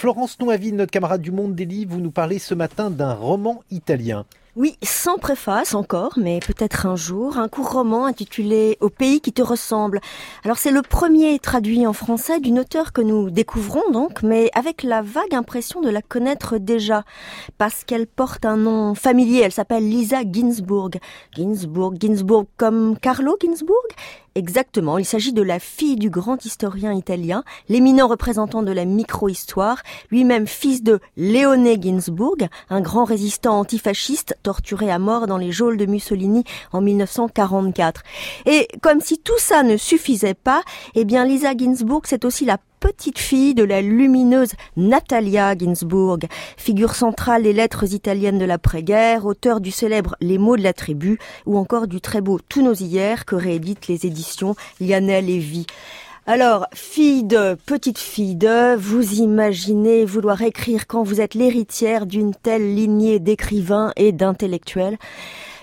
Florence Noaville, notre camarade du Monde des Livres, vous nous parlez ce matin d'un roman italien. Oui, sans préface encore, mais peut-être un jour, un court roman intitulé Au pays qui te ressemble. Alors c'est le premier traduit en français d'une auteure que nous découvrons donc, mais avec la vague impression de la connaître déjà, parce qu'elle porte un nom familier, elle s'appelle Lisa Ginsburg. Ginsburg, Ginsburg comme Carlo Ginsburg? Exactement, il s'agit de la fille du grand historien italien, l'éminent représentant de la micro-histoire, lui-même fils de Léoné Ginsburg, un grand résistant antifasciste torturé à mort dans les geôles de Mussolini en 1944. Et comme si tout ça ne suffisait pas, eh bien Lisa Ginsburg, c'est aussi la petite fille de la lumineuse Natalia Ginsburg, figure centrale des lettres italiennes de l'après-guerre, auteur du célèbre Les mots de la tribu ou encore du très beau Tous nos hier que rééditent les éditions Lionel Lévy. Alors, fille de, petite fille de, vous imaginez vouloir écrire quand vous êtes l'héritière d'une telle lignée d'écrivains et d'intellectuels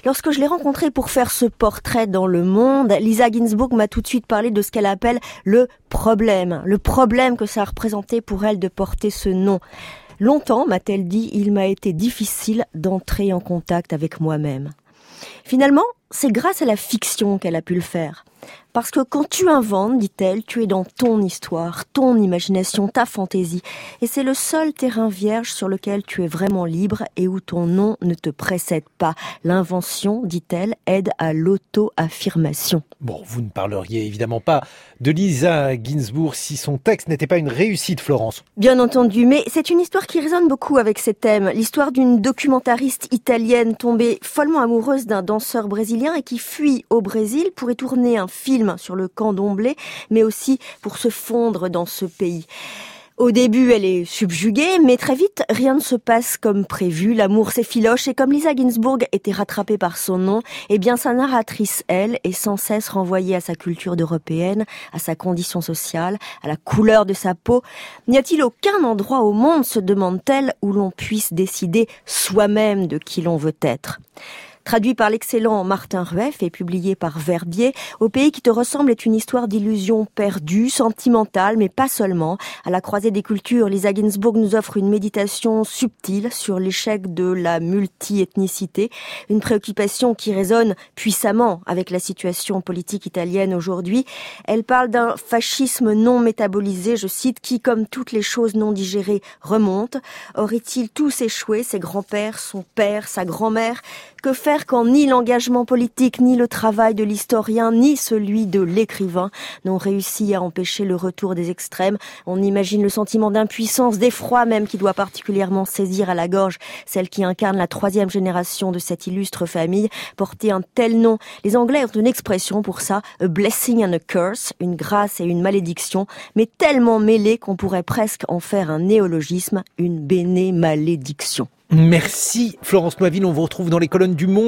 Lorsque je l'ai rencontrée pour faire ce portrait dans le monde, Lisa Ginsburg m'a tout de suite parlé de ce qu'elle appelle le problème, le problème que ça a pour elle de porter ce nom. Longtemps, m'a-t-elle dit, il m'a été difficile d'entrer en contact avec moi-même. Finalement, c'est grâce à la fiction qu'elle a pu le faire. Parce que quand tu inventes, dit-elle, tu es dans ton histoire, ton imagination, ta fantaisie. Et c'est le seul terrain vierge sur lequel tu es vraiment libre et où ton nom ne te précède pas. L'invention, dit-elle, aide à l'auto-affirmation. Bon, vous ne parleriez évidemment pas de Lisa Ginsburg si son texte n'était pas une réussite, Florence. Bien entendu, mais c'est une histoire qui résonne beaucoup avec ces thèmes. L'histoire d'une documentariste italienne tombée follement amoureuse d'un danseur brésilien et qui fuit au Brésil pour y tourner un film sur le camp d'Omblé, mais aussi pour se fondre dans ce pays. Au début, elle est subjuguée, mais très vite, rien ne se passe comme prévu. L'amour s'effiloche et comme Lisa Ginsburg était rattrapée par son nom, eh bien, sa narratrice, elle, est sans cesse renvoyée à sa culture d'européenne, à sa condition sociale, à la couleur de sa peau. N'y a-t-il aucun endroit au monde, se demande-t-elle, où l'on puisse décider soi-même de qui l'on veut être? Traduit par l'excellent Martin Rueff et publié par Verbier, Au pays qui te ressemble est une histoire d'illusion perdue, sentimentale, mais pas seulement. À la croisée des cultures, Lisa Ginsburg nous offre une méditation subtile sur l'échec de la multi-ethnicité, une préoccupation qui résonne puissamment avec la situation politique italienne aujourd'hui. Elle parle d'un fascisme non métabolisé, je cite, qui, comme toutes les choses non digérées, remonte. Aurait-il tous échoué, ses grands-pères, son père, sa grand-mère? Que faire quand ni l'engagement politique, ni le travail de l'historien, ni celui de l'écrivain n'ont réussi à empêcher le retour des extrêmes? On imagine le sentiment d'impuissance, d'effroi même qui doit particulièrement saisir à la gorge celle qui incarne la troisième génération de cette illustre famille. Porter un tel nom, les Anglais ont une expression pour ça, a blessing and a curse, une grâce et une malédiction, mais tellement mêlée qu'on pourrait presque en faire un néologisme, une béné-malédiction. Merci Florence Noiville, on vous retrouve dans les colonnes du Monde